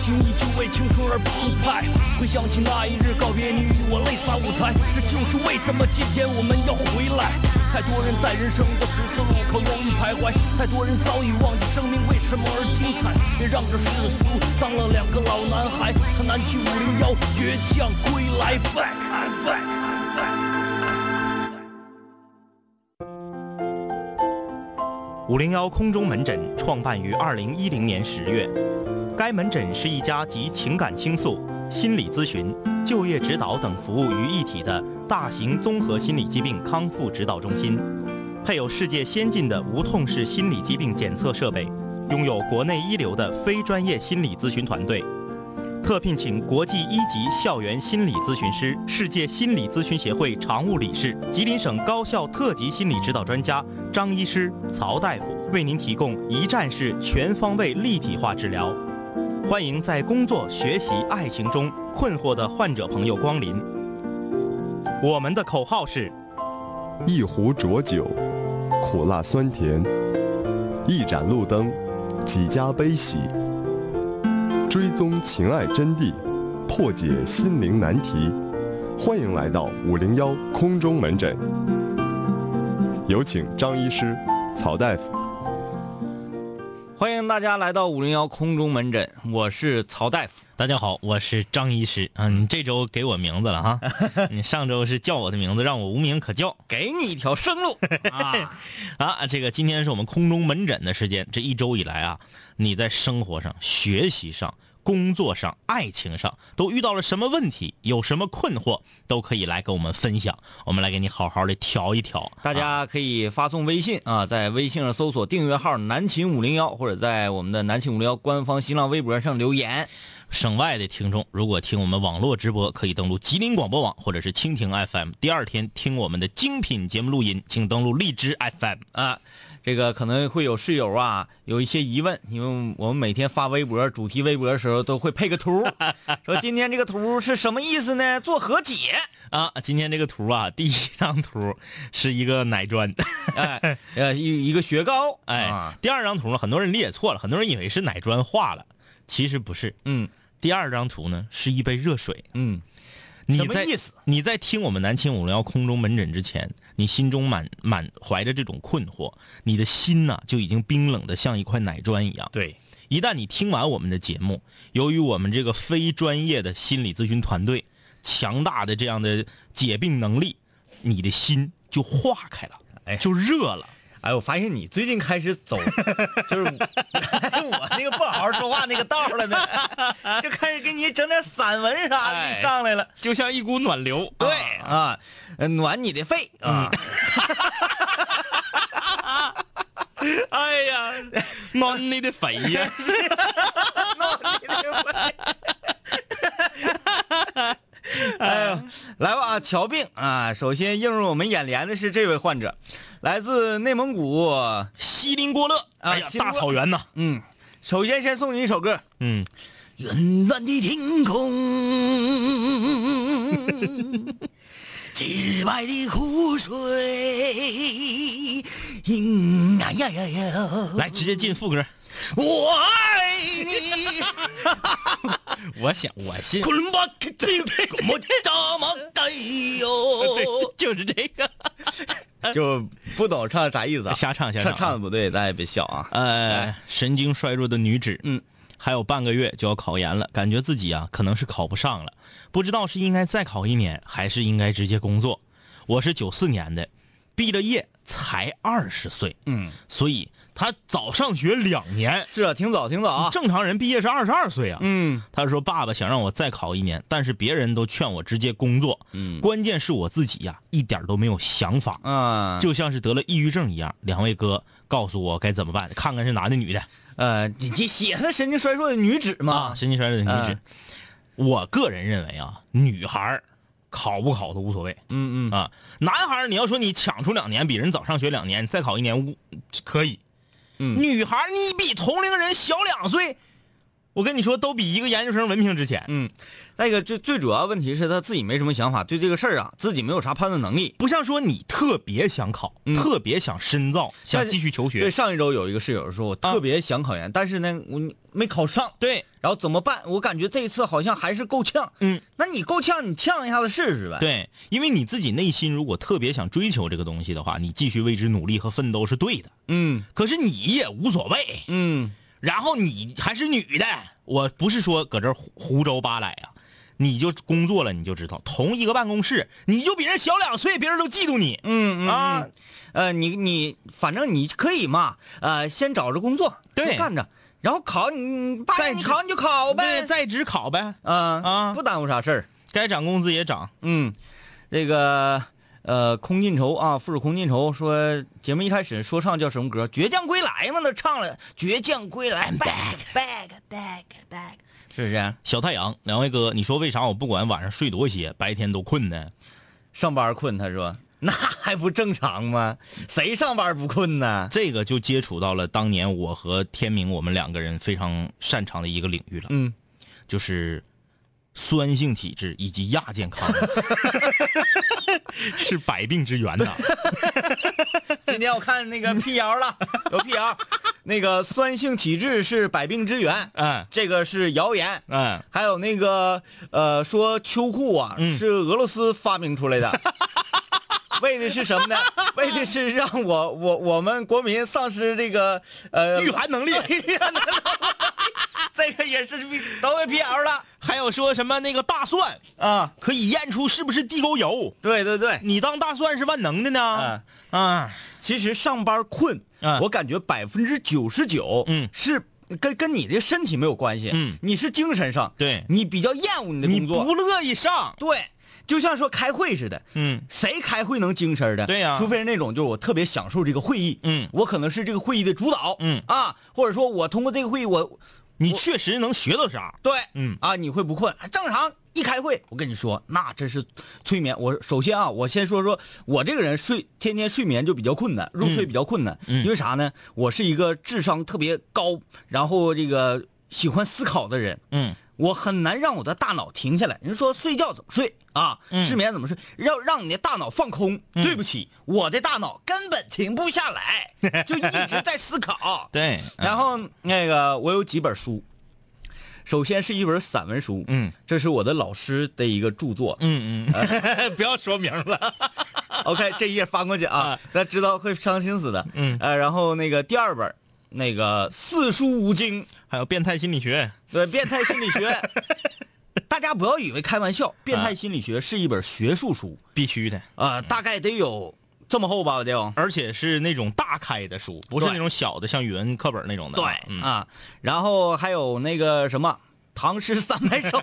热情依旧为青春而澎湃。回想起那一日告别，你与我泪洒舞台，这就是为什么今天我们要回来。太多人在人生的十字路口犹豫徘徊，太多人早已忘记生命为什么而精彩。别让这世俗脏了两个老男孩，他南齐五零幺倔强归来，back back back。五零幺空中门诊创办于二零一零年十月，该门诊是一家集情感倾诉、心理咨询、就业指导等服务于一体的大型综合心理疾病康复指导中心，配有世界先进的无痛式心理疾病检测设备，拥有国内一流的非专业心理咨询团队。特聘请国际一级校园心理咨询师、世界心理咨询协会常务理事、吉林省高校特级心理指导专家张医师、曹大夫，为您提供一站式全方位立体化治疗。欢迎在工作、学习、爱情中困惑的患者朋友光临。我们的口号是：一壶浊酒，苦辣酸甜；一盏路灯，几家悲喜。追踪情爱真谛，破解心灵难题。欢迎来到五零幺空中门诊，有请张医师、曹大夫。欢迎大家来到五零幺空中门诊，我是曹大夫。大家好，我是张医师。嗯，你这周给我名字了哈，你上周是叫我的名字，让我无名可叫，给你一条生路 啊！啊，这个今天是我们空中门诊的时间。这一周以来啊，你在生活上、学习上。工作上、爱情上都遇到了什么问题？有什么困惑，都可以来跟我们分享。我们来给你好好的调一调。大家可以发送微信啊，在微信上搜索订阅号“南秦五零幺”，或者在我们的“南秦五零幺”官方新浪微博上留言。省外的听众，如果听我们网络直播，可以登录吉林广播网或者是蜻蜓 FM。第二天听我们的精品节目录音，请登录荔枝 FM 啊。这个可能会有室友啊有一些疑问，因为我们每天发微博主题微博的时候都会配个图，说今天这个图是什么意思呢？做和解啊。今天这个图啊，第一张图是一个奶砖，哎，呃一一个雪糕，哎。第二张图呢，很多人理解错了，很多人以为是奶砖化了，其实不是，嗯。第二张图呢是一杯热水，嗯，什么意思？你在听我们南青五零幺空中门诊之前，你心中满满怀着这种困惑，你的心呐就已经冰冷的像一块奶砖一样。对，一旦你听完我们的节目，由于我们这个非专业的心理咨询团队强大的这样的解病能力，你的心就化开了，哎，就热了。哎，我发现你最近开始走，就是 我那个不好好说话那个道了呢，就开始给你整点散文啥的上来了，就像一股暖流。对啊，暖你的肺啊！哎呀，暖你的肺呀！暖你的肺！哎呦，来吧啊，瞧病啊！首先映入我们眼帘的是这位患者，来自内蒙古锡林郭勒啊，大草原呐。嗯，首先先送你一首歌。嗯，远蓝的天空，洁白的湖水，呀呀呀呀！来，直接进副歌。我爱你，我想我信。就是这个，就不懂唱啥意思啊？瞎唱瞎唱，唱的不对，大家别笑啊。呃，神经衰弱的女子，嗯，还有半个月就要考研了，感觉自己啊可能是考不上了，不知道是应该再考一年，还是应该直接工作。我是九四年的，毕了业才二十岁，嗯，所以。他早上学两年，是啊，挺早，挺早啊。正常人毕业是二十二岁啊。嗯，他说：“爸爸想让我再考一年，但是别人都劝我直接工作。嗯，关键是我自己呀，一点都没有想法啊，就像是得了抑郁症一样。两位哥，告诉我该怎么办？看看是男的女的？呃，你你写的神经衰弱的女子嘛？啊神经衰弱的女子。我个人认为啊，女孩考不考都无所谓。嗯嗯啊，男孩你要说你抢出两年，比人早上学两年，再考一年，可以。”女孩你比同龄人小两岁，我跟你说，都比一个研究生文凭值钱。嗯，再一个最最主要问题是他自己没什么想法，对这个事儿啊，自己没有啥判断能力。不像说你特别想考，嗯特别想深造，想继续求学对，上一周有一个室友说，我特别想考研，但是呢，我没考上。对，然后怎么办？我感觉这一次好像还是够呛。嗯，那你够呛，你呛一下子试试呗。，对，因为你自己内心如果特别想追求这个东西的话，你继续为之努力和奋斗是对的。嗯可是你也无所谓，嗯，然后你还是女的，我不是说搁这儿胡胡诌八来啊，你就工作了你就知道，同一个办公室，你就比人小两岁，别人都嫉妒你。嗯嗯啊嗯呃，你你反正你可以嘛，呃，先找着工作，对。干着，然后考你八在你考你就考呗。对，，在职考呗，啊啊。不耽误啥事儿。该涨工资也涨。嗯，这个呃，空尽愁啊，富士空尽愁说节目一开始说唱叫什么歌？倔强归来嘛，那唱了倔强归来，back back back back，是不是？小太阳，两位哥，你说为啥我不管晚上睡多些，白天都困呢？上班困，他 说那还不正常吗？谁上班不困呢？这个就接触到了当年我和天明我们两个人非常擅长的一个领域了，嗯，就是酸性体质以及亚健康，是百病之源呐。今天我看那个辟谣了，有辟谣，那个酸性体质是百病之源，嗯这个是谣言。嗯，还有那个呃，说秋裤啊、嗯是俄罗斯发明出来的，为的是什么呢？为的是让我我我们国民丧失这个呃御寒能力。御寒能力，这个也是都被辟谣了还有说什么那个大蒜啊！可以验出是不是地沟油？对对对，你当大蒜是万能的呢？嗯啊，其实上班困，嗯我感觉百分之九十九，嗯。是跟跟你的身体没有关系，嗯。你是精神上，对。你比较厌恶你的你工作，不乐意上。对，就像说开会似的，嗯。谁开会能精神的？对呀。除非是那种就是我特别享受这个会议，嗯。我可能是这个会议的主导，嗯。啊，或者说我通过这个会议我你确实能学到啥？对，嗯啊，你会不困？正常一开会，我跟你说，那真是催眠。我首先啊，我先说说我这个人睡天天睡眠就比较困难，入睡比较困难，嗯因为啥呢？我是一个智商特别高，然后这个喜欢思考的人，嗯我很难让我的大脑停下来。人说睡觉怎么睡啊？嗯失眠怎么睡？要让你的大脑放空。对不起，我的大脑根本停不下来，就一直在思考。对，然后那个我有几本书，首先是一本散文书，嗯这是我的老师的一个著作。嗯嗯，不要说名了。OK，这一页翻过去啊，咱知道会伤心死的。嗯呃，然后那个第二本，那个四书五经，还有变态心理学。对，变态心理学。大家不要以为开玩笑，变态心理学是一本学术书，必须的，呃，大概得有这么厚吧，得有。而且是那种大开的书，不是那种小的，像语文课本那种的。对、嗯。啊，然后还有那个什么唐诗三百首，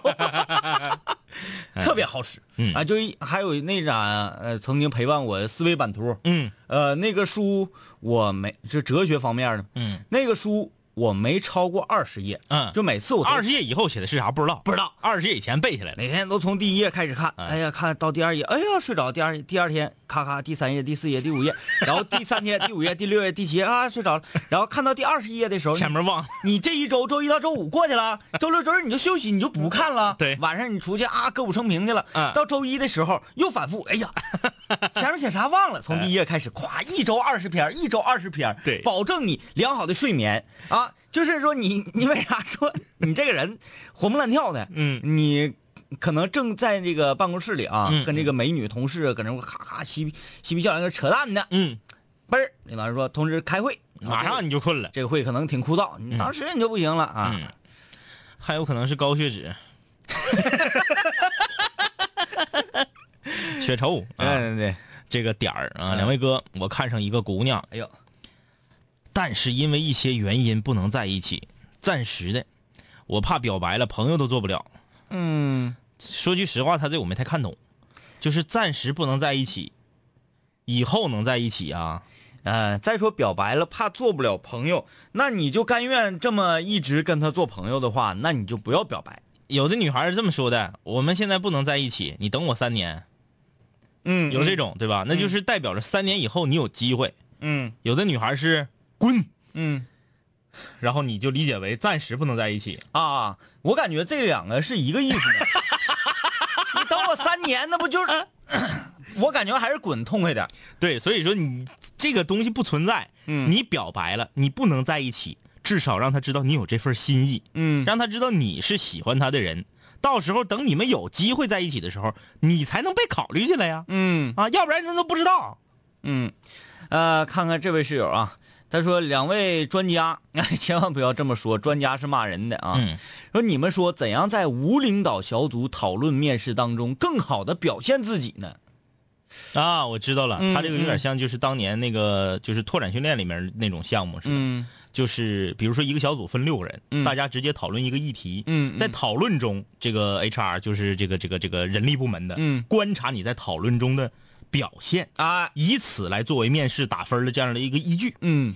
特别好使。嗯。啊，就一还有那盏呃曾经陪伴我的思维版图，嗯。呃那个书我没是哲学方面的，嗯。那个书我没超过二十页，嗯，就每次我都二十页以后写的是啥不知道，不知道。二十页以前背下来了。哪天都从第一页开始看，哎呀，看到第二页，哎呀睡着，第二第二天咔咔第三页、第四页、第五页，然后第三天、第五页、第六页、第七页啊睡着了，然后看到第二十页的时候，前面忘了。你这一周周一到周五过去了，周六周日你就休息，你就不看了。对晚上你出去啊歌舞升平去了。嗯到周一的时候又反复，哎呀，前面写啥忘了，从第一页开始，咵，一周二十篇，一周二十篇，对保证你良好的睡眠啊。就是说你 你为啥说你这个人活蹦乱跳的？嗯你。可能正在这个办公室里啊，嗯跟这个美女同事搁那块咔咔嬉皮嬉皮笑脸，搁扯淡呢。嗯，嘣儿，领导说通知开会，马上你就困了。这个会可能挺枯燥，你当时你就不行了啊。嗯，还有可能是高血脂。血稠啊，对对，这个点儿啊，嗯两位哥，我看上一个姑娘，哎呦，但是因为一些原因不能在一起，暂时的，我怕表白了朋友都做不了。嗯，说句实话，他这我没太看懂，就是暂时不能在一起，以后能在一起啊。呃，再说表白了，怕做不了朋友，那你就甘愿这么一直跟他做朋友的话，那你就不要表白。有的女孩是这么说的：我们现在不能在一起，你等我三年。嗯有这，种对吧？那就是代表着三年以后你有机会。嗯有的女孩是滚，嗯，然后你就理解为暂时不能在一起。啊，我感觉这两个是一个意思呢。你等我三年，那不就是？我感觉还是滚痛快点。对，所以说你这个东西不存在，嗯你表白了，你不能在一起，至少让他知道你有这份心意，嗯让他知道你是喜欢他的人。到时候等你们有机会在一起的时候，你才能被考虑进来呀。嗯啊，要不然人都不知道。嗯，呃，看看这位室友啊，他说两位专家，千万不要这么说，专家是骂人的啊。嗯。说你们说怎样在无领导小组讨论面试当中更好的表现自己呢？啊，我知道了，嗯他这个有点像就是当年那个就是拓展训练里面那种项目似的，嗯。就是比如说一个小组分六个人，嗯。大家直接讨论一个议题，嗯嗯。在讨论中，这个 HR 就是这个这个这个人力部门的，嗯。观察你在讨论中的表现，啊，以此来作为面试打分的这样的一个依据。嗯，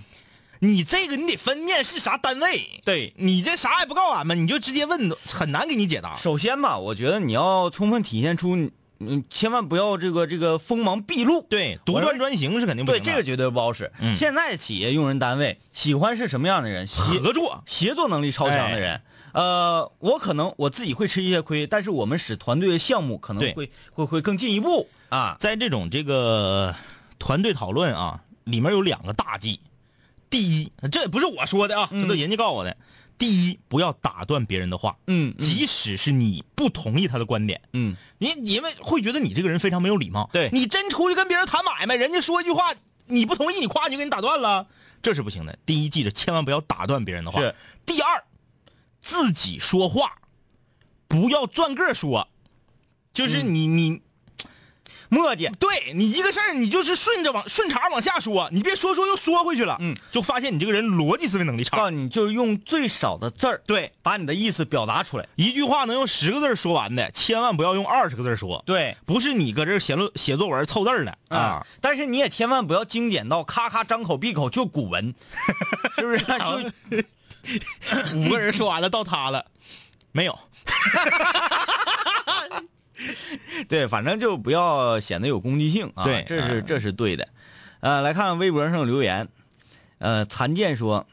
你这个你得分面试啥单位，对。你这啥也不告诉俺们，你就直接问，很难给你解答。首先吧，我觉得你要充分体现出，嗯，千万不要这个这个锋芒毕露。对，独断专行是肯定不对，行的。这个绝对不好使。嗯现在企业用人单位喜欢是什么样的人？协合作，协作能力超强的人。哎呃，我可能我自己会吃一些亏，但是我们使团队的项目可能会会会更进一步啊。在这种这个团队讨论啊，里面有两个大忌。第一，这也不是我说的啊，这都人家告诉我的。第一，不要打断别人的话，嗯即使是你不同意他的观点，嗯你因为会觉得你这个人非常没有礼貌。对你真出去跟别人谈买卖，人家说一句话，你不同意，你夸你就给你打断了，这是不行的。第一，记着千万不要打断别人的话。是。第二，自己说话不要转个说，就是你、你磨叽。对你一个事儿，你就是顺着往顺茬往下说，你别说说又说回去了，嗯，就发现你这个人逻辑思维能力差。告诉你，就是用最少的字儿，对，把你的意思表达出来。一句话能用十个字儿说完的，千万不要用二十个字儿说。对不是你搁这儿写论写作文凑字儿的啊啊，，但是你也千万不要精简到咔咔张口闭口就古文，是不是？就 五个人说完了到他了，没有。对，反正就不要显得有攻击性啊。对这是嗯这是对的。呃，来看微博上留言，呃，残剑说，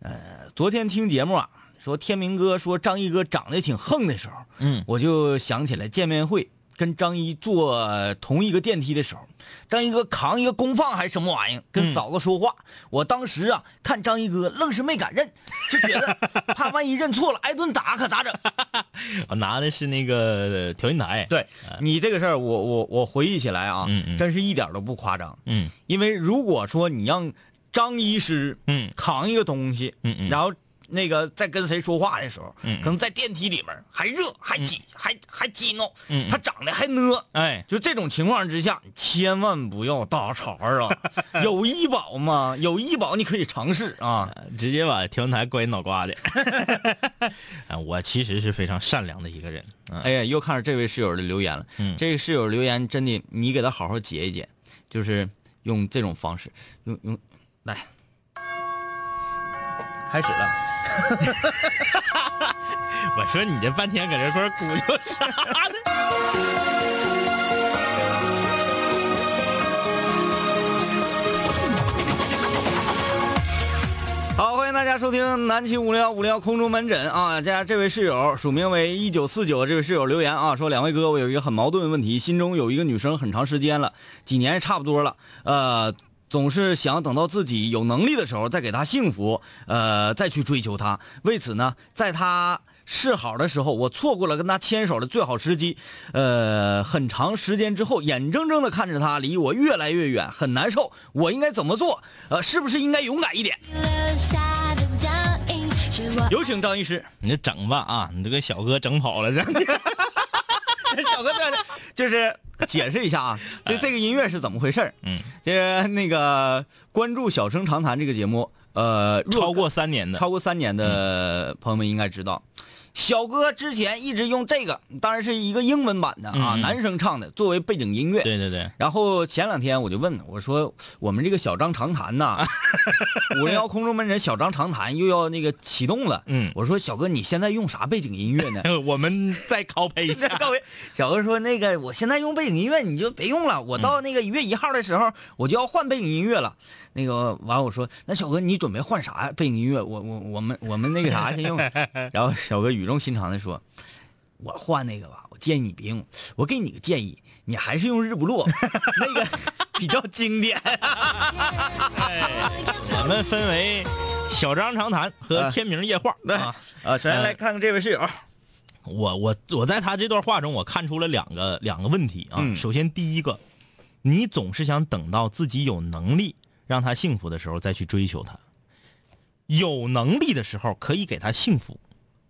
呃，昨天听节目啊，说天明哥说张一哥长得挺横的时候，嗯我就想起来见面会跟张一坐同一个电梯的时候，张一哥扛一个功放还是什么玩意儿，跟嗯嫂子说话。我当时啊，看张一哥愣是没敢认，就觉得怕万一认错了挨顿打可咋整？我 拿的是那个调音台。，对你这个事儿，我我我回忆起来啊，嗯嗯真是一点都不夸张。嗯因为如果说你让张医师嗯扛一个东西，嗯嗯然后那个在跟谁说话的时候，可能在电梯里面还热还挤、还还激闹，嗯嗯他长得还呢，哎，就这种情况之下，千万不要搭茬儿啊！有医保吗？有医保你可以尝试啊。直接把调音台关你脑瓜的。啊，我其实是非常善良的一个人。嗯哎呀，又看着这位室友的留言了。嗯这个室友留言真的，你给他好好解一解，就是用这种方式，用用来，开始了。我说你这半天搁这块鼓捣啥呢？好，欢迎大家收听南秦五零幺五零幺空中门诊啊！这这位室友署名为一九四九，这位室友留言啊，说两位哥，我有一个很矛盾的问题，心中有一个女生很长时间了，几年差不多了，呃，总是想等到自己有能力的时候再给他幸福，呃，再去追求他。为此呢，在他示好的时候，我错过了跟他牵手的最好时机，呃，很长时间之后，眼睁睁的看着他离我越来越远，很难受。我应该怎么做？呃，是不是应该勇敢一点？留下的脚印是我有请张医师。你这整吧啊，你这个小哥整跑了这。小哥在这就是 解释一下啊，这这个音乐是怎么回事儿？嗯，这那个关注《小声长谈》这个节目，呃，超过三年的，超过三年的朋友们应该知道，小哥之前一直用这个，当然是一个英文版的啊，嗯嗯男生唱的，作为背景音乐。对对对，然后前两天我就问我说，我们这个小张长谈呐，五零幺空中门诊小张长谈又要那个启动了。嗯我说小哥你现在用啥背景音乐呢？我们再 copy 一下。小哥说那个我现在用背景音乐你就别用了，我到那个一月一号的时候我就要换背景音乐了。那个完我说那小哥你准备换啥背景音乐？我我我们我们那个啥先用。然后小哥语重心长的说，我换那个吧，我建议你别用，我给你个建议，你还是用日不落，那个比较经典。我们分为小张长谈和天明夜话啊。啊，首先来看看这位室友，我我我在他这段话中，我看出了两个两个问题啊。嗯首先第一个，你总是想等到自己有能力让他幸福的时候再去追求他。有能力的时候可以给他幸福，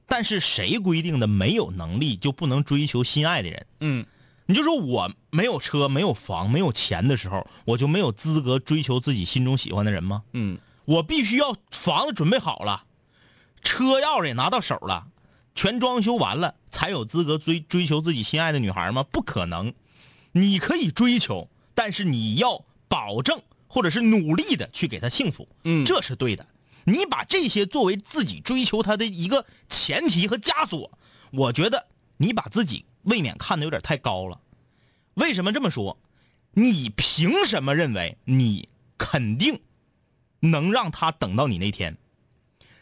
但是谁规定的没有能力就不能追求心爱的人？嗯你就说我没有车、没有房、没有钱的时候，我就没有资格追求自己心中喜欢的人吗？嗯我必须要房子准备好了，车钥匙也拿到手了，全装修完了，才有资格追追求自己心爱的女孩吗？不可能。你可以追求，但是你要保证或者是努力的去给她幸福，嗯这是对的。你把这些作为自己追求她的一个前提和枷锁，我觉得你把自己未免看得有点太高了。为什么这么说？你凭什么认为你肯定能让他等到你那天？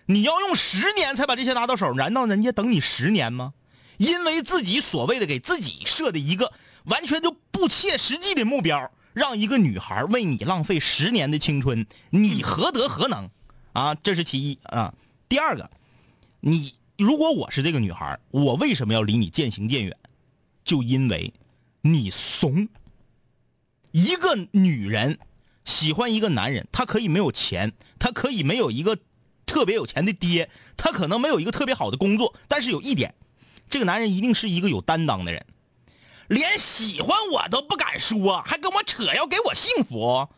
你要用十年才把这些拿到手，难道人家等你十年吗？因为自己所谓的给自己设的一个完全就不切实际的目标，让一个女孩为你浪费十年的青春，你何德何能？啊，这是其一啊。第二个，你如果我是这个女孩，我为什么要离你渐行渐远？就因为你怂。一个女人喜欢一个男人，她可以没有钱，她可以没有一个特别有钱的爹，她可能没有一个特别好的工作，但是有一点，这个男人一定是一个有担当的人。连喜欢我都不敢说，还跟我扯要给我幸福，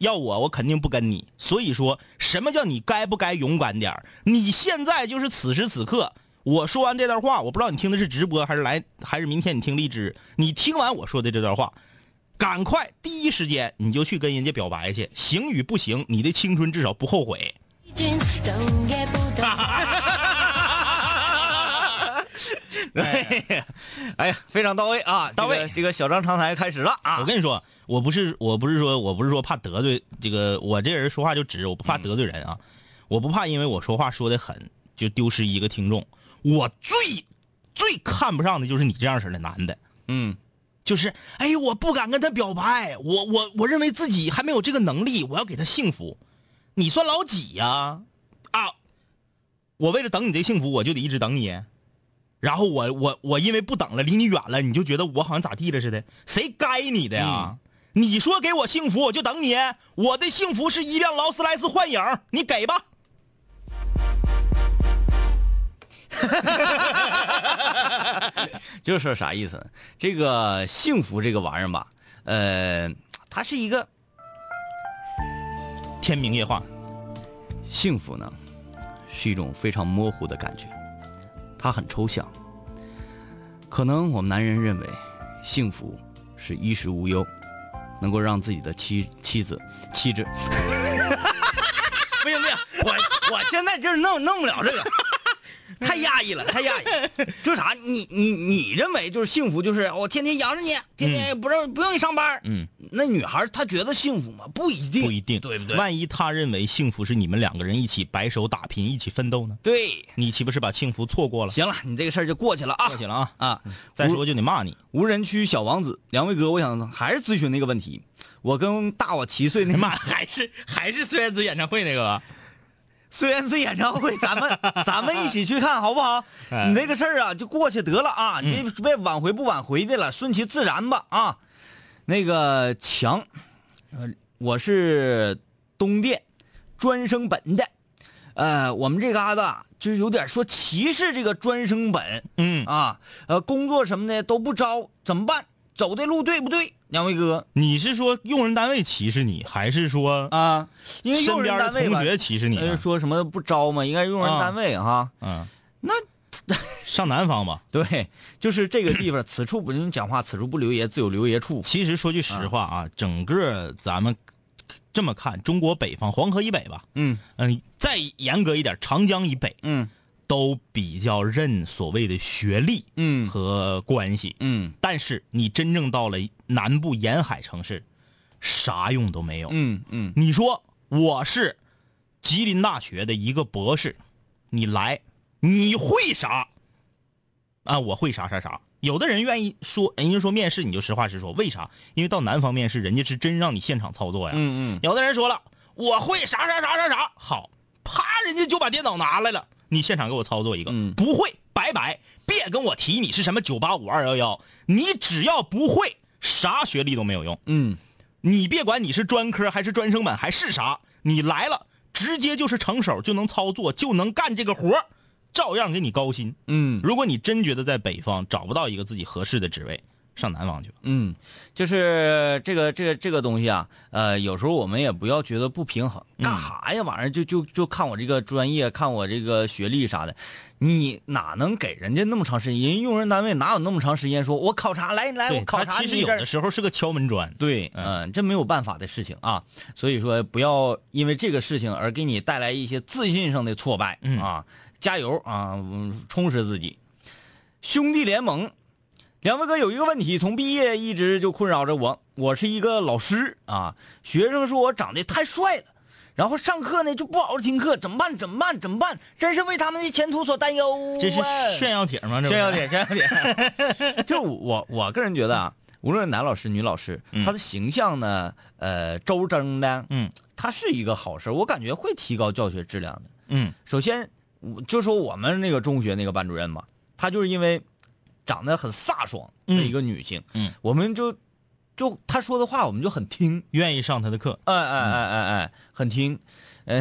要我我肯定不跟你。所以说什么叫你该不该勇敢点你现在就是此时此刻，我说完这段话，我不知道你听的是直播还是来还是明天你听荔枝。你听完我说的这段话，赶快第一时间你就去跟人家表白去，行与不行，你的青春至少不后悔。对，哎呀，非常到位啊，到位这个这个小张长台开始了啊我，跟你说，我不是我不是说我不是说怕得罪这个，我这人说话就直，我不怕得罪人啊，我不怕因为我说话说的狠就丢失一个听众。我最最看不上的就是你这样式的男的，嗯就是哎呦，我不敢跟他表白，我我我认为自己还没有这个能力，我要给他幸福。你算老几呀、啊？我为了等你的幸福，我就得一直等你。然后我我我因为不等了，离你远了，你就觉得我好像咋地了似的？谁该你的呀？你说给我幸福，我就等你。我的幸福是一辆劳斯莱斯幻影，你给吧。就是说啥意思？这个幸福这个玩意儿吧，呃，它是一个天明夜话，幸福呢，是一种非常模糊的感觉，它很抽象。可能我们男人认为，幸福是衣食无忧，能够让自己的妻妻子气质。不行不行，我我现在就是弄弄不了这个，太压抑了，太压抑。就是啥？你你你认为就是幸福，就是我天天养着你，天天不让、不用你上班。嗯，那女孩她觉得幸福吗？不一定，不一定，对不对？万一她认为幸福是你们两个人一起白手打拼、一起奋斗呢？对，你岂不是把幸福错过了？行了，你这个事儿就过去了啊。过去了啊！啊，再说就得骂你。无人区小王子，两位哥，我想还是咨询那个问题。我跟大我七岁那 妈，还是还是孙燕姿演唱会那个吧？孙燕姿演唱会，咱们 咱们一起去看好不好？哎你这个事儿啊，就过去得了啊，你别别挽回不挽回的了，顺其自然吧啊。那个强，呃，我是东电专升本的，呃，我们这嘎达就是有点说歧视这个专升本嗯，啊，呃，工作什么的都不招，怎么办？走的路对不对？两位哥。你是说用人单位歧视你，还是说啊，因为用人单位吧同学歧视你说什么不招嘛，应该是用人单位哈。嗯，那 上南方吧。对，就是这个地方，此处不用讲话，此处不留爷，自有留爷处。其实说句实话啊，整个咱们这么看，中国北方黄河以北吧，嗯。嗯，再严格一点，长江以北。嗯都比较认所谓的学历嗯和关系。嗯但是你真正到了南部沿海城市，啥用都没有。嗯嗯你说我是吉林大学的一个博士，你来，你会啥？啊，我会啥啥啥。有的人愿意说，人家说面试你就实话实说，为啥？因为到南方面试，人家是真让你现场操作呀。嗯嗯有的人说了，我会啥啥啥啥啥，好，啪，人家就把电脑拿来了，你现场给我操作一个，嗯不会，拜拜，别跟我提你是什么九八五二幺幺，你只要不会，啥学历都没有用。嗯你别管你是专科还是专升本还是啥，你来了直接就是成手，就能操作，就能干这个活照样给你高薪。嗯如果你真觉得在北方找不到一个自己合适的职位，上南方去吧。嗯，就是这个这个这个东西啊，呃，有时候我们也不要觉得不平衡，干啥呀？晚上就就就看我这个专业，看我这个学历啥的，你哪能给人家那么长时间？人用人单位哪有那么长时间说？我考察来来，我，考察其实有的时候是个敲门砖。对，嗯嗯，这没有办法的事情啊，所以说不要因为这个事情而给你带来一些自信上的挫败，嗯啊，加油啊，嗯充实自己。兄弟联盟，两位哥有一个问题，从毕业一直就困扰着我。我是一个老师啊，学生说我长得太帅了，然后上课呢就不好好听课，怎么办？怎么办？怎么办？真是为他们的前途所担忧啊。这是炫耀帖吗？这不炫耀帖，炫耀帖。就我我个人觉得啊，无论男老师女老师，他的形象呢，呃，周正的，嗯他是一个好事，我感觉会提高教学质量的。嗯首先，我就说我们那个中学那个班主任嘛，他就是因为长得很飒爽的一个女性，嗯，我们就就她说的话我们就很听，愿意上她的课。哎哎哎哎哎，很听。嗯，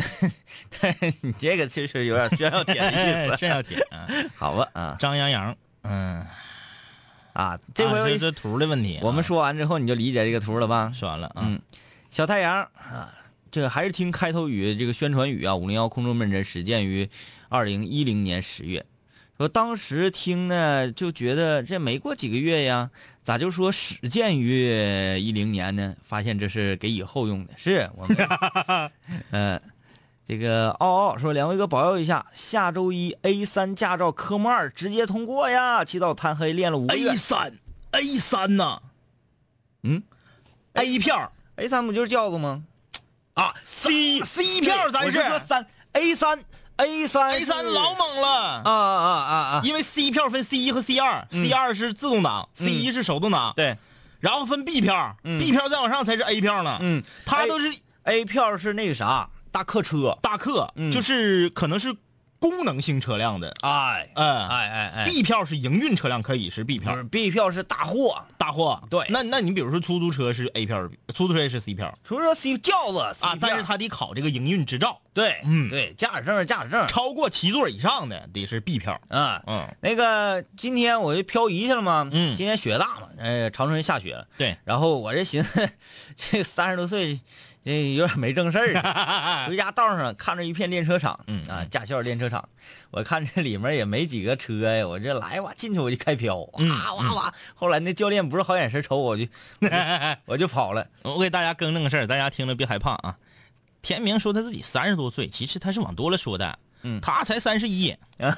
但是你这个其实有点炫耀帖的意思，炫耀帖。啊好吧啊张阳阳，嗯，啊，这回是这图的问题啊。我们说完之后，你就理解这个图了吧？说完了啊。嗯，小太阳啊，这个还是听开头语这个宣传语啊，五零幺空中门诊始建于二零一零年十月。说当时听呢，就觉得这没过几个月呀，咋就说始建于一零年呢？发现这是给以后用的，是我们，呃，这个奥奥说两位哥保佑一下，下周一 A 三驾照科目二直接通过呀！起早贪黑练了五个月 A 三 A 三呐，嗯，A 票，A 三不就是轿子吗？啊，C C 票咱我是说三 A 三 A 三 A 三老猛了。啊啊啊啊啊！因为 C 票分 C 一和 C 二嗯，C 二是自动挡，C 一是手动挡，对，然后分 B 票嗯，B 票再往上才是 A 票呢。嗯，它都是 A 票是那个啥大客车，大客，嗯。就是可能是功能性车辆的，哎嗯。哎哎哎。B 票是营运车辆可以是 B 票。不是 B 票是大货，大货，对。那那你比如说出租车是 A 票，出租车也是 C 票。出租车 C 轿子 C 啊，但是他得考这个营运执照，对嗯。对驾驶证是驾驶证，超过七座以上的得是 B 票。嗯。嗯，那个今天我就漂移去了嘛，嗯。今天雪大嘛，呃，长春下雪了，对，然后我这寻思，这三十多岁，这有点没正事儿啊。回家道上看着一片练车场，嗯啊，驾校练车场，我看这里面也没几个车呀，我这来哇进去我就开飘，啊哇哇哇！后来那教练不是好眼神瞅我，我就我就跑了。我给大家更正个事儿，大家听了别害怕啊。田明说他自己三十多岁，其实他是往多了说的，嗯他才三十一，嗯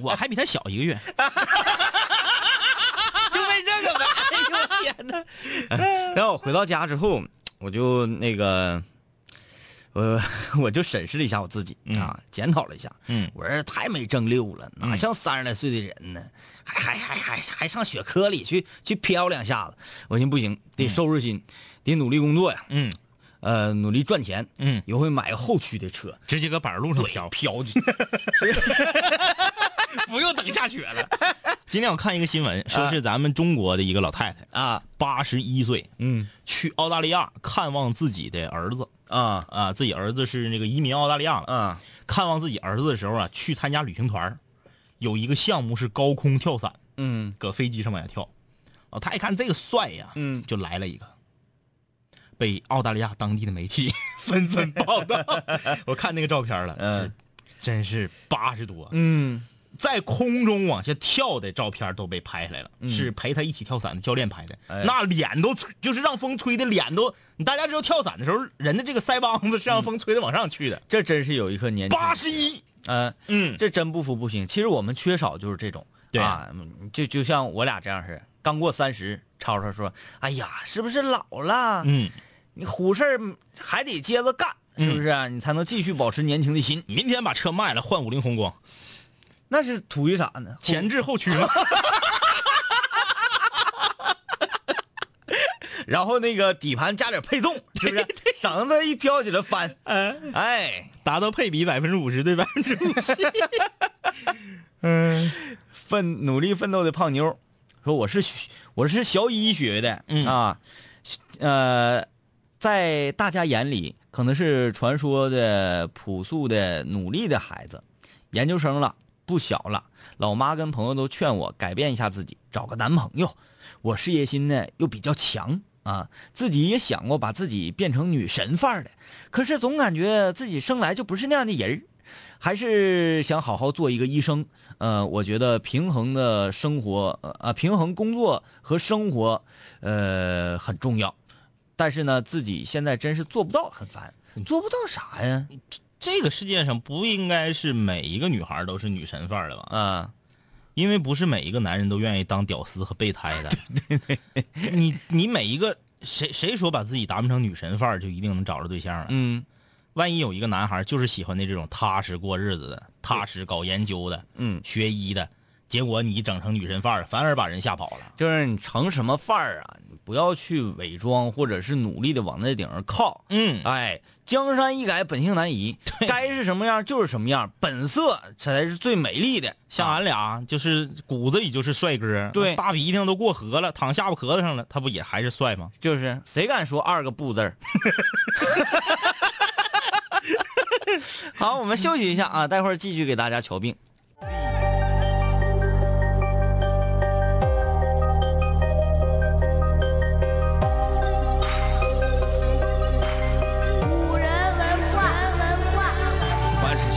我还比他小一个月。就为这个呗！哎呦我天哪！然后我回到家之后，我就那个，我，我就审视了一下我自己啊，检讨了一下。嗯我说太没正六了，哪像三十来岁的人呢？还还还还还上雪科里去去飘两下子。我寻思不行，得收拾心，得努力工作呀。嗯呃，努力赚钱。嗯，以后会买个后驱的车，直接搁板路上飘，飘去。不用等下雪了。今天我看一个新闻，说是咱们中国的一个老太太，啊，八十一岁，嗯。去澳大利亚看望自己的儿子。啊。啊，自己儿子是那个移民澳大利亚了。啊。看望自己儿子的时候啊，去参加旅行团有一个项目是高空跳伞，嗯。搁飞机上往下跳。哦，他一看这个帅呀，嗯。就来了一个，被澳大利亚当地的媒体 纷纷报道。我看那个照片了，嗯。真是八十多，嗯在空中往下跳的照片都被拍下来了，嗯。是陪他一起跳伞的教练拍的，哎。那脸都就是让风吹的脸都，大家知道跳伞的时候人的这个腮帮子是让风吹的往上去的，这真是有一颗年轻。八十一，嗯，嗯，这真不服不行。其实我们缺少就是这种，对。啊，嗯就就像我俩这样似的，刚过三十，吵吵说：“哎呀，是不是老了？嗯，你虎事儿还得接着干，是不是、啊？你才能继续保持年轻的心？明天把车卖了换五菱宏光，那是图于啥呢？前置后驱嘛，然后那个底盘加点配重，是不是？绳子一飘起来翻，哎，哎，达到配比百分之五十对百分之五十，嗯，奋努力奋斗的胖妞，说我是学我是小医学的，嗯。啊，呃，在大家眼里可能是传说的朴素的努力的孩子，研究生了，不小了，老妈跟朋友都劝我改变一下自己，找个男朋友。我事业心呢又比较强啊，自己也想过把自己变成女神范儿的，可是总感觉自己生来就不是那样的人儿。还是想好好做一个医生。呃，我觉得平衡的生活，呃啊，平衡工作和生活，呃，很重要。但是呢，自己现在真是做不到，很烦。做不到啥呀？这个世界上不应该是每一个女孩都是女神范儿的吧？嗯，因为不是每一个男人都愿意当屌丝和备胎的。对对对，你你每一个谁谁说把自己打扮成女神范儿就一定能找着对象了？嗯万一有一个男孩就是喜欢的这种踏实过日子的、踏实搞研究的、嗯，学医的，结果你整成女神范儿，反而把人吓跑了。就是你成什么范儿啊？你不要去伪装，或者是努力的往那顶上靠。嗯，哎，江山易改，本性难移，该是什么样就是什么样，本色才是最美丽的。像俺俩就是骨子里就是帅哥，对大鼻涕都过河了，躺下巴壳子上了，他不也还是帅吗？就是谁敢说二个不字儿？好，我们休息一下啊，待会儿继续给大家瞧病。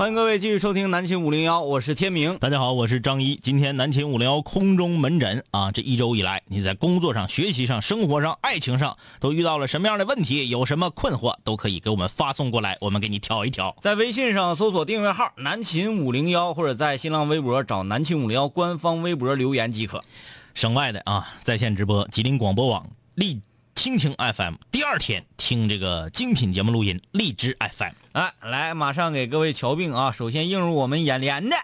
欢迎各位继续收听南秦五零幺，我是天明。大家好，我是张一。今天南秦五零幺空中门诊啊，这一周以来，你在工作上、学习上、生活上、爱情上都遇到了什么样的问题？有什么困惑，都可以给我们发送过来，我们给你挑一挑。在微信上搜索订阅号“南秦五零幺”，或者在新浪微博找“南秦五零幺”官方微博留言即可。省外的啊，在线直播吉林广播网荔蜻蜓 FM，第二天听这个精品节目录音荔枝 FM。哎，来，马上给各位瞧病啊！首先映入我们眼帘的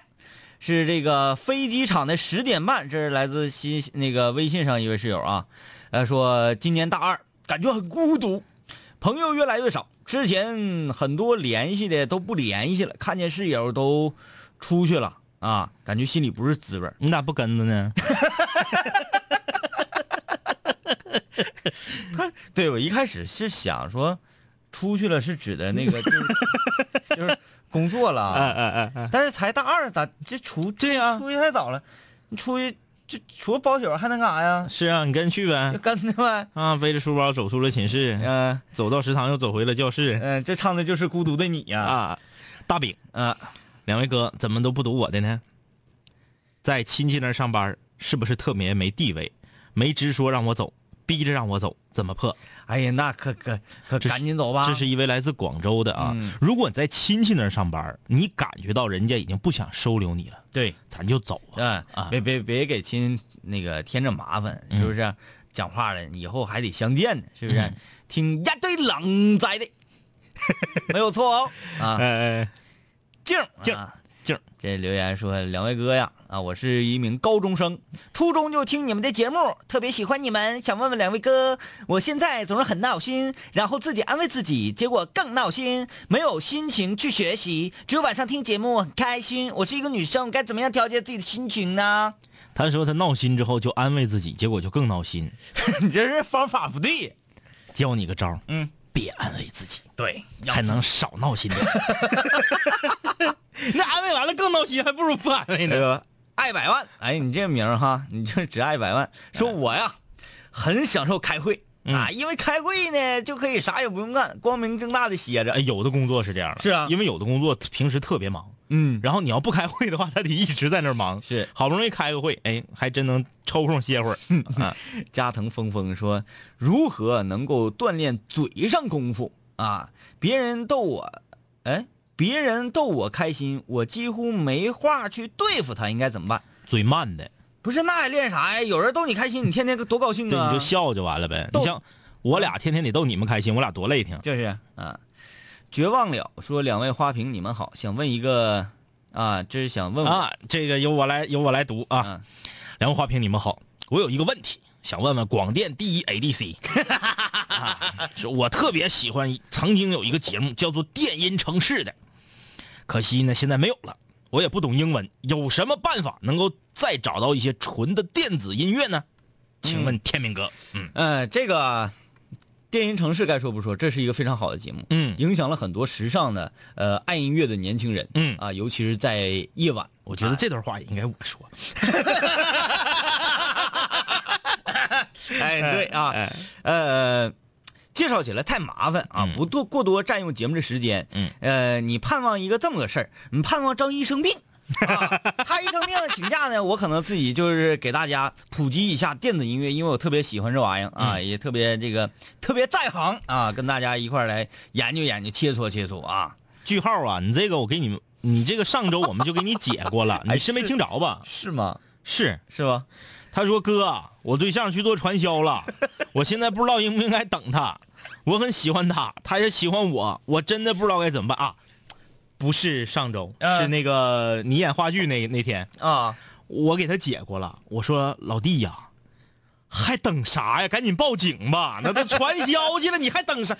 是这个飞机场的十点半，这是来自新那个微信上一位室友啊，呃，说今年大二，感觉很孤独，朋友越来越少，之前很多联系的都不联系了，看见室友都出去了啊，感觉心里不是滋味。你咋不跟着呢？对我一开始是想说，出去了是指的那个 就是就是工作了啊，哎哎哎，但是才大二咋这出对呀、出去太早了，你出去这除了包宿还能干啥呀？是啊，你跟去呗就呗。跟着呗。啊，背着书包走出了寝室，嗯走到食堂又走回了教室。嗯、这唱的就是孤独的你呀、啊，大饼，啊，两位哥怎么都不读我的呢？在亲戚那儿上班，是不是特别没地位？没直说让我走，逼着让我走，怎么破？哎呀，那可可可赶紧走吧。这是一位来自广州的啊。嗯如果你在亲戚那儿上班，你感觉到人家已经不想收留你了，对，咱就走啊。别别别给亲那个添这麻烦，是不是？讲话了，以后还得相见呢，是不是？嗯听一对狼在的，没有错哦。啊，呃，静静静这留言说：“两位哥呀，啊，我是一名高中生，初中就听你们的节目，特别喜欢你们，想问问两位哥，我现在总是很闹心，然后自己安慰自己，结果更闹心，没有心情去学习，只有晚上听节目很开心。我是一个女生，该怎么样调节自己的心情呢？他说他闹心之后就安慰自己，结果就更闹心。你这是方法不对。教你个招儿，嗯，别安慰自己，对，还能少闹心点。那安慰完了更闹心，还不如不安慰呢。那个爱百万，哎，你这名儿哈，你这只爱百万。说我呀，很享受开会、啊，因为开会呢就可以啥也不用干，光明正大的歇着。哎，有的工作是这样的，是啊因为有的工作平时特别忙，嗯，然后你要不开会的话，他得一直在那儿忙。是好不容易开个会，哎，还真能抽空歇会儿。啊，加藤峰峰说，如何能够锻炼嘴上功夫啊？别人逗我，哎，别人逗我开心，我几乎没话去对付他，应该怎么办？嘴慢的，不是，那还练啥呀？有人逗你开心，你天天多高兴啊对，啊！你就笑就完了呗。你像我俩天天得逗你们开心，我俩多累挺。就是啊，绝望了。说两位花瓶，你们好，想问一个啊，这是想问我啊，这个由我来由我来读啊。嗯两位花瓶，你们好，我有一个问题想问问广电第一 ADC，啊，说我特别喜欢曾经有一个节目叫做《电音城市》的，可惜呢现在没有了。我也不懂英文，有什么办法能够再找到一些纯的电子音乐呢？请问天明哥，嗯呃，这个电音城市该说不说，这是一个非常好的节目，嗯影响了很多时尚的呃爱音乐的年轻人，嗯啊，尤其是在夜晚，我觉得这段话也应该我说。哎，对啊，哎呃，介绍起来太麻烦啊，嗯不多过多占用节目的时间。嗯，呃，你盼望一个这么个事儿，你盼望张一生病。啊、他一生病请假呢，我可能自己就是给大家普及一下电子音乐，因为我特别喜欢这玩意儿啊，也特别这个特别在行啊，跟大家一块儿来研究研究，切磋切磋啊。句号啊，你这个我给你们，你这个上周我们就给你解过了，你是没听着吧？是吗？是，是吧？他说哥，我对象去做传销了，我现在不知道应不应该等他，我很喜欢他，他也喜欢我，我真的不知道该怎么办啊。不是上周，嗯是那个你演话剧那那天，啊，我给他解过了。我说老弟呀，还等啥呀？赶紧报警吧！那都传 销去了，你还等啥？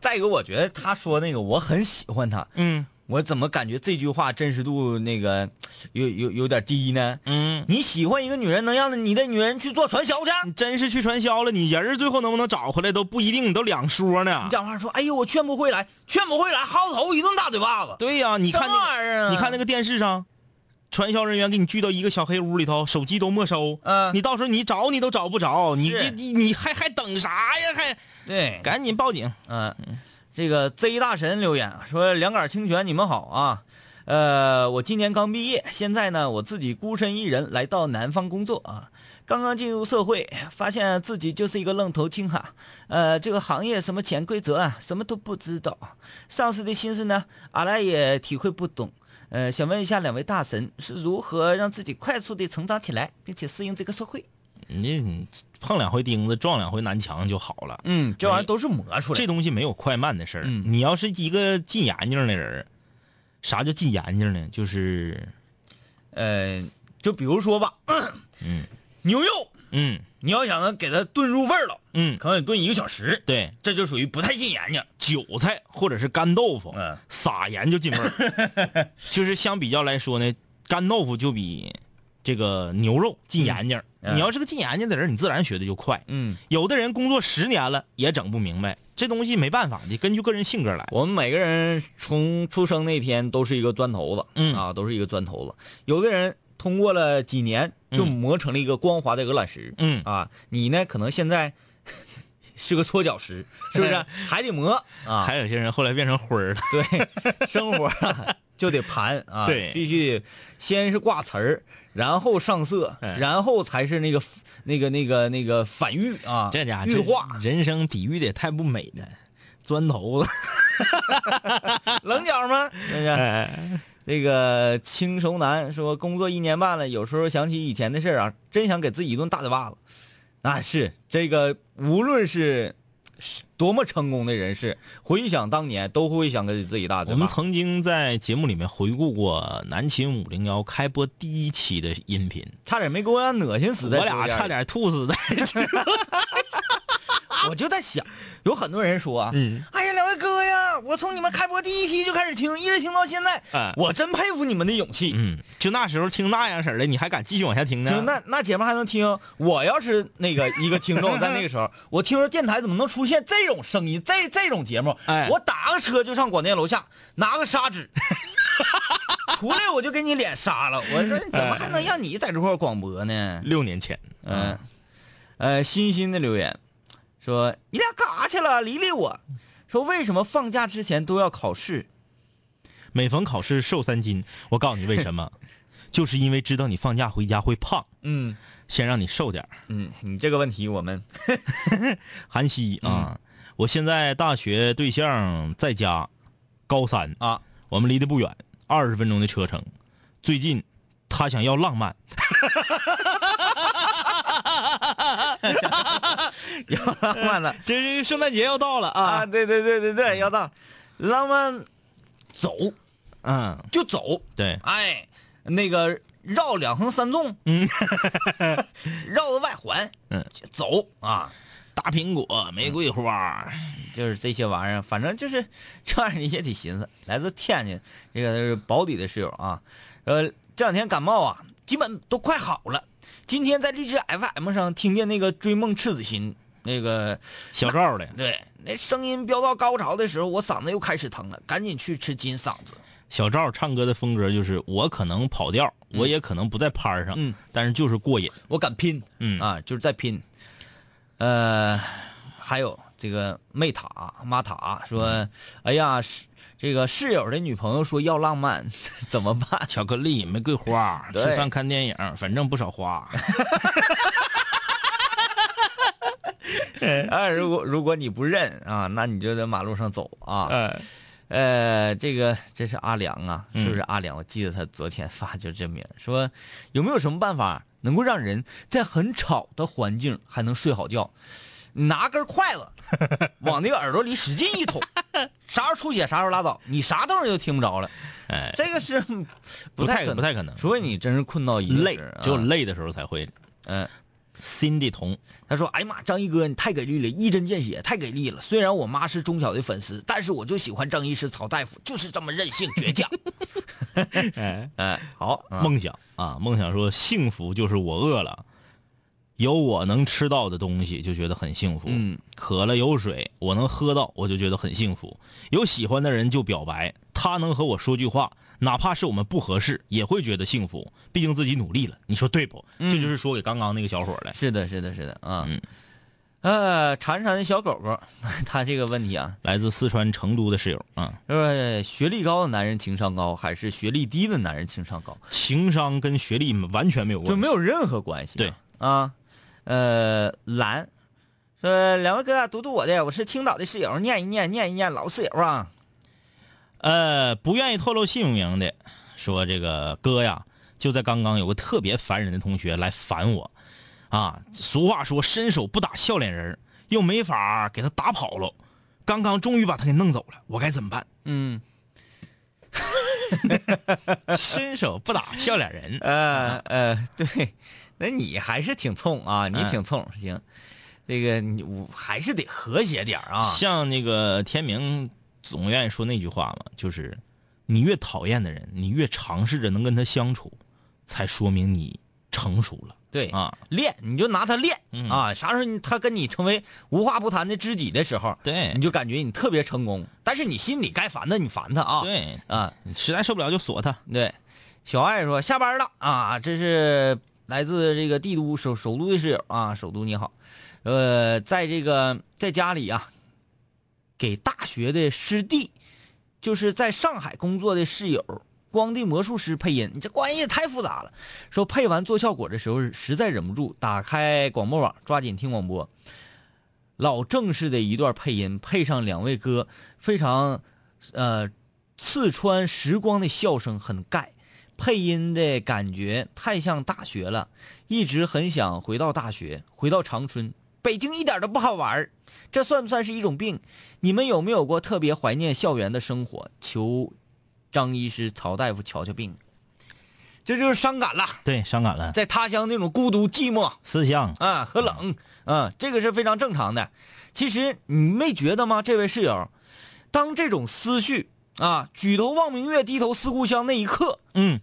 再一个，我觉得他说那个我很喜欢他，嗯我怎么感觉这句话真实度那个有有有点低呢？嗯，你喜欢一个女人，能让你的女人去做传销去？你真是去传销了，你人最后能不能找回来都不一定，都两说呢你。讲话说，哎呦，我劝不回来，劝不回来，薅头一顿大嘴巴子。对呀、你看那玩意儿啊？你看那个电视上，传销人员给你聚到一个小黑屋里头，手机都没收。嗯你到时候你找你都找不着，你这你你还还等啥呀？还对，赶紧报警！嗯，这个 Z 大神留言说：“两杆清泉，你们好啊。呃，我今年刚毕业，现在呢，我自己孤身一人来到南方工作啊。刚刚进入社会，发现自己就是一个愣头青哈。呃，这个行业什么潜规则啊，什么都不知道。上司的心思呢，阿来也体会不懂。呃，想问一下两位大神是如何让自己快速的成长起来，并且适应这个社会？你你碰两回钉子，撞两回南墙就好了。嗯，这玩意儿都是磨出来的。这东西没有快慢的事儿。嗯你要是一个进眼睛的人，啥叫进眼睛呢？就是呃，就比如说吧，嗯 牛肉。嗯你要想能给它炖入味儿了，嗯，可能得炖一个小时，对，这就属于不太进眼睛。韭菜或者是干豆腐，嗯撒盐就进味儿。就是相比较来说呢，干豆腐就比这个牛肉进眼睛。嗯你要是个进眼睛的人，你自然学的就快。嗯，有的人工作十年了也整不明白，这东西没办法，你根据个人性格来。我们每个人从出生那天都是一个砖头子，嗯啊，都是一个砖头子。有的人通过了几年，就磨成了一个光滑的鹅卵石，嗯啊，你呢可能现在是个搓脚石，是不是？还得磨啊，还有些人后来变成灰儿了。对，生活啊 就得盘啊，对必须先是挂瓷儿，然后上色，哎然后才是那个那个那个那个反玉啊，这家伙玉化人生比喻的也太不美了，砖头子。棱角吗？是不是？哎，那个轻熟男说，工作一年半了，有时候想起以前的事儿啊，真想给自己一顿大嘴巴子。那是这个，无论是是多么成功的人士，回想当年，都会想给自己大嘴巴。我们曾经在节目里面回顾过南秦五零幺开播第一期的音频，差点没给我俩恶心死在我俩差点吐死在这。我就在想，有很多人说啊，嗯哎呀，两位哥呀，我从你们开播第一期就开始听，一直听到现在，哎我真佩服你们的勇气。嗯，就那时候听那样式的，你还敢继续往下听呢？就那那节目还能听？我要是那个一个听众，在那个时候，我听说电台怎么能出现这种声音，这这种节目？哎我打个车就上广电楼下拿个砂纸，出来我就给你脸杀了。我说怎么还能让你在这块儿广播呢？六年前，嗯，呃，欣欣的留言说：“你俩干啥去了？理理我。”说为什么放假之前都要考试？每逢考试瘦三斤，我告诉你为什么，就是因为知道你放假回家会胖，嗯先让你瘦点儿。嗯，你这个问题我们 韩熙啊，我现在大学对象在家，高三，啊，我们离得不远，二十分钟的车程。最近他想要浪漫，要浪漫了。这是圣诞节要到了啊！啊，对对对对对，要到。浪漫走。嗯，就走，对，哎，那个绕两横三纵，嗯，绕个外环，嗯，走。啊。大苹果、玫瑰花，就是这些玩意儿，反正就是这玩意儿你也得寻思。来自天津这个是保底的室友啊，呃，这两天感冒啊，基本都快好了。今天在荔枝 FM 上听见那个追梦赤子心那个，小赵的对，那声音飙到高潮的时候，我嗓子又开始疼了，赶紧去吃金嗓子。小赵唱歌的风格就是我可能跑调，我也可能不在拍上，嗯，但是就是过瘾。我敢拼，嗯啊，就是在拼。呃，还有这个妹塔妈塔说，嗯哎呀，室这个室友的女朋友说要浪漫，怎么办？巧克力、玫瑰花，吃饭看电影，反正不少花。哎，如果如果你不认啊，那你就在马路上走啊。哎，呃，这个这是阿良啊，嗯是不是阿良？我记得他昨天发就这名，说有没有什么办法能够让人在很吵的环境还能睡好觉？拿根筷子 往那个耳朵里使劲一捅，啥时候出血啥时候拉倒，你啥动静就听不着了。哎，这个是不太不太可能除非你真是困到一累，只有啊累的时候才会。嗯。Cindy 彤，他说：“哎呀妈，张一哥你太给力了，一针见血，太给力了。虽然我妈是中小的粉丝，但是我就喜欢张医师、曹大夫，就是这么任性倔强。哎，哎，好，啊梦想啊，梦想说幸福就是我饿了，有我能吃到的东西就觉得很幸福。嗯，渴了有水我能喝到，我就觉得很幸福。有喜欢的人就表白，他能和我说句话，哪怕是我们不合适，也会觉得幸福。毕竟自己努力了，你说对不？嗯这就是说给刚刚那个小伙儿的。是的，是的，是的，啊，嗯呃，馋馋的小狗狗，他这个问题啊，来自四川成都的室友啊，呃学历高的男人情商高，还是学历低的男人情商高？情商跟学历完全没有关系，就没有任何关系。对啊，呃，蓝说两位哥读读我的，我是青岛的室友，念一念，念一念，老室友啊。呃，不愿意透露姓名的说这个哥呀，就在刚刚有个特别烦人的同学来烦我，啊，俗话说伸手不打笑脸人，又没法给他打跑了，刚刚终于把他给弄走了，我该怎么办？嗯，伸手不打笑脸人，呃呃，对，那你还是挺冲啊，你挺冲，行，这个你我还是得和谐点儿啊。像那个天明总愿意说那句话嘛，就是你越讨厌的人，你越尝试着能跟他相处，才说明你成熟了对啊。练你就拿他练、嗯啊，啥时候他跟你成为无话不谈的知己的时候，对你就感觉你特别成功，但是你心里该烦他你烦他啊，对，啊，你实在受不了就锁他。对，小爱说下班了啊，这是来自这个帝都首首都的室友啊，首都你好，呃，在这个在家里啊，给大学的师弟，就是在上海工作的室友，光的魔术师配音，你这关系也太复杂了。说配完做效果的时候，实在忍不住打开广播网，抓紧听广播。老正式的一段配音，配上两位哥非常，呃，刺穿时光的笑声，很盖。配音的感觉太像大学了，一直很想回到大学，回到长春。北京一点都不好玩儿这算不算是一种病？你们有没有过特别怀念校园的生活？求张医师、曹大夫瞧瞧病。这就是伤感了，对，伤感了，在他乡那种孤独、寂寞思乡啊和冷啊，这个是非常正常的。其实你没觉得吗？这位室友，当这种思绪啊，举头望明月，低头思故乡那一刻，嗯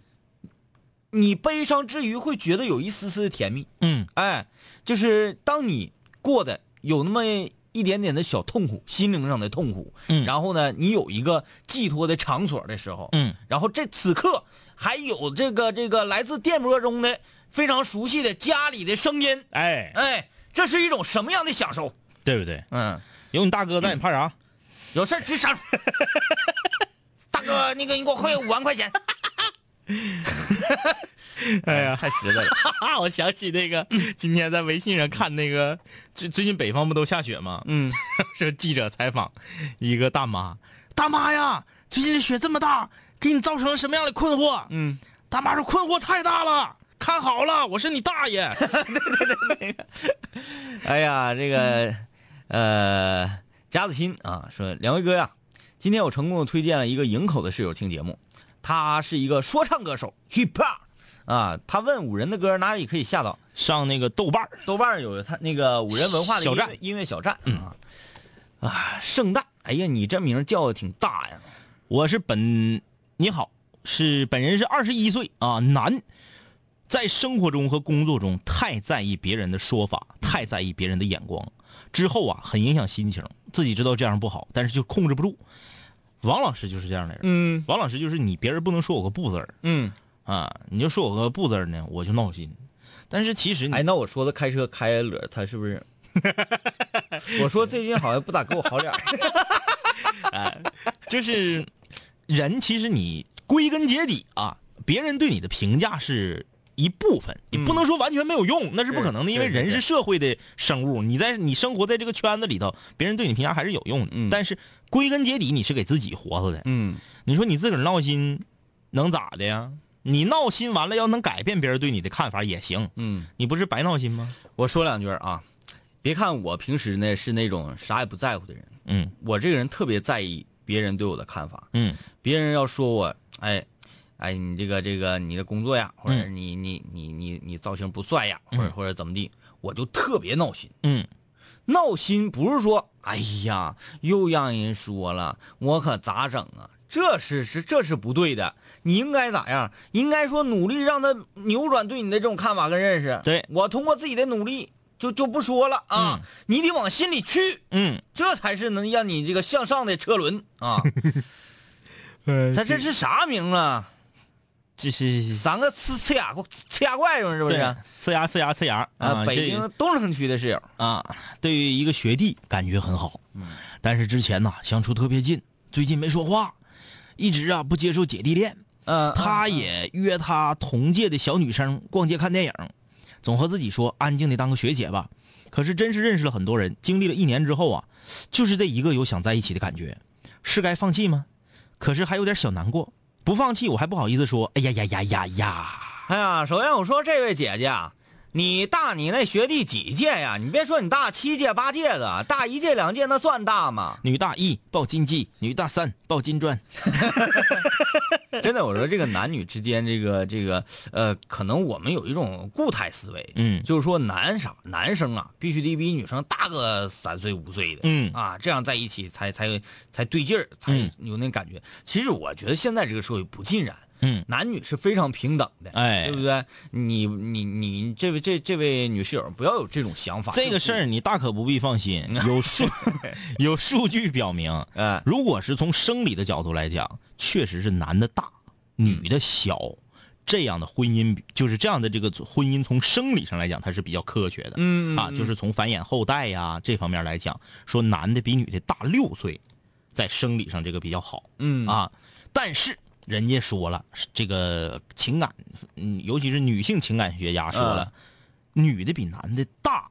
你悲伤之余会觉得有一丝丝的甜蜜。嗯哎，就是当你过得有那么一点点的小痛苦，心灵上的痛苦，嗯然后呢，你有一个寄托的场所的时候，嗯，然后这此刻还有这个这个来自电波中的非常熟悉的家里的声音，哎，哎，这是一种什么样的享受？对不对？嗯，有你大哥在，你 怕啥？有事吱声。大哥，那个你给我汇五万块钱。哎呀，太实在了。我想起那个今天在微信上看那个最最近北方不都下雪吗？嗯，是记者采访一个大妈，大妈呀，最近这雪这么大，给你造成了什么样的困惑？嗯，大妈说困惑太大了，看好了，我是你大爷。哎呀，这个，呃，贾子欣啊，说两位哥呀，今天我成功的推荐了一个营口的室友听节目，他是一个说唱歌手，hip hop，啊，他问五人的歌哪里可以下到？上那个豆瓣豆瓣儿有他那个五人文化的音乐小站。音乐小站。啊，啊，圣诞，哎呀，你这名叫的挺大呀，我是本你好，是本人是二十一岁啊，男，在生活中和工作中太在意别人的说法，太在意别人的眼光，之后啊很影响心情，自己知道这样不好，但是就控制不住。王老师就是这样的人，嗯王老师就是你别人不能说我个不字儿嗯，啊，你就说我个不字儿呢，我就闹心。但是其实你哎，那我说的开车开了，他是不是？我说最近好像不咋给我好脸儿，就是人，其实你归根结底啊，别人对你的评价是一部分，你不能说完全没有用，那是不可能的，因为人是是社会的生物，你在你生活在这个圈子里头，别人对你评价还是有用的。嗯但是归根结底，你是给自己活着的。嗯你说你自个儿闹心，能咋的呀？你闹心完了，要能改变别人对你的看法也行，嗯。你不是白闹心吗？我说两句啊，别看我平时呢是那种啥也不在乎的人，嗯我这个人特别在意别人对我的看法。嗯别人要说我，哎，哎，你这个这个你的工作呀，或者嗯你你你你你造型不帅呀，或者或者怎么地，我就特别闹心。嗯闹心不是说，哎呀，又让人说了，我可咋整啊？这是是这是不对的，你应该咋样？应该说努力让他扭转对你的这种看法跟认识。对我通过自己的努力就就不说了啊，你得往心里去，嗯，这才是能让你这个向上的车轮啊。他这是啥名啊？这是三个呲呲牙怪，呲牙怪是不是？呲牙呲牙呲牙啊，北京东城区的室友，啊，对于一个学弟感觉很好，但是之前呢相处特别近，最近没说话，一直啊不接受姐弟恋，嗯，他也约他同届的小女生逛街看电影，总和自己说安静的当个学姐吧。可是真是认识了很多人，经历了一年之后啊，就是这一个有想在一起的感觉，是该放弃吗？可是还有点小难过，不放弃我还不好意思说，哎呀呀呀呀呀，哎呀，首先我说这位姐姐啊，你大你那学弟几届呀？你别说你大七届八届的，大一届两届那算大吗？女大一抱金鸡，女大三抱金砖，真的，我说这个男女之间这个这个呃，可能我们有一种固态思维，嗯就是说男生男生啊，必须得比女生大个三岁五岁的，嗯啊，这样在一起才才才对劲儿，才嗯有那感觉。其实我觉得现在这个社会不尽然，嗯男女是非常平等的，哎对不对？你你你这位这这位女室友不要有这种想法，这个事儿你大可不必放心，有数有数据表明，哎如果是从生理的角度来讲，确实是男的大，女的小，这样的婚姻，就是这样的这个婚姻，从生理上来讲，它是比较科学的。啊，嗯啊就是从繁衍后代呀这方面来讲，说男的比女的大六岁，在生理上这个比较好。嗯啊，但是人家说了，这个情感，嗯，尤其是女性情感学家说了，女的比男的大，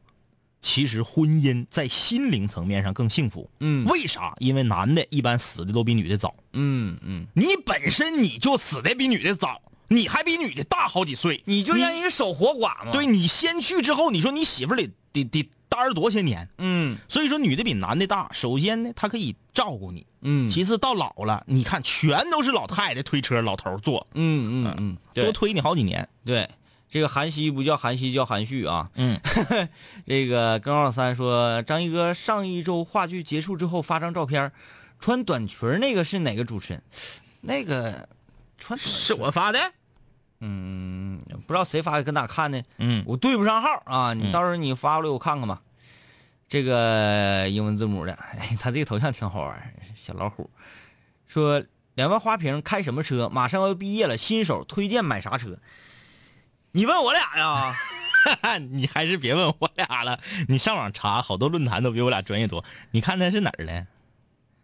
其实婚姻在心灵层面上更幸福。嗯为啥？因为男的一般死的都比女的早，嗯嗯，你本身你就死的比女的早，你还比女的大好几岁，你就让人守活寡嘛。对，你先去之后，你说你媳妇儿得得得单儿多些年，嗯所以说女的比男的大。首先呢，她可以照顾你，嗯其次到老了，你看全都是老太太推车，老头儿坐，嗯嗯嗯，多推你好几年。对，这个韩熙不叫韩熙，叫韩旭啊。嗯，这个跟二三说，张一哥上一周话剧结束之后发张照片，穿短裙那个是哪个主持人？那个穿是我发的。嗯，不知道谁发的，搁哪看的？嗯我对不上号啊，你嗯到时候你发过来我看看吧。这个英文字母的，哎，他这个头像挺好玩，小老虎。说两万花瓶开什么车？马上要毕业了，新手推荐买啥车？你问我俩呀？你还是别问我俩了，你上网查，好多论坛都比我俩专业多。你看他是哪儿的？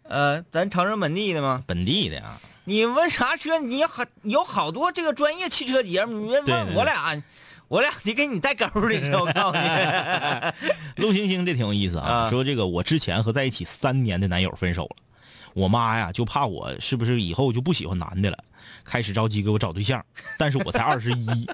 呃，咱长春本地的吗？本地的啊。你问啥车？你好有好多这个专业汽车节目，你别对对问我俩，我俩得给你带钩儿的去，我告诉你。陆星星这挺有意思啊，啊说这个我之前和在一起三年的男友分手了，我妈呀就怕我是不是以后就不喜欢男的了，开始着急给我找对象，但是我才二十一，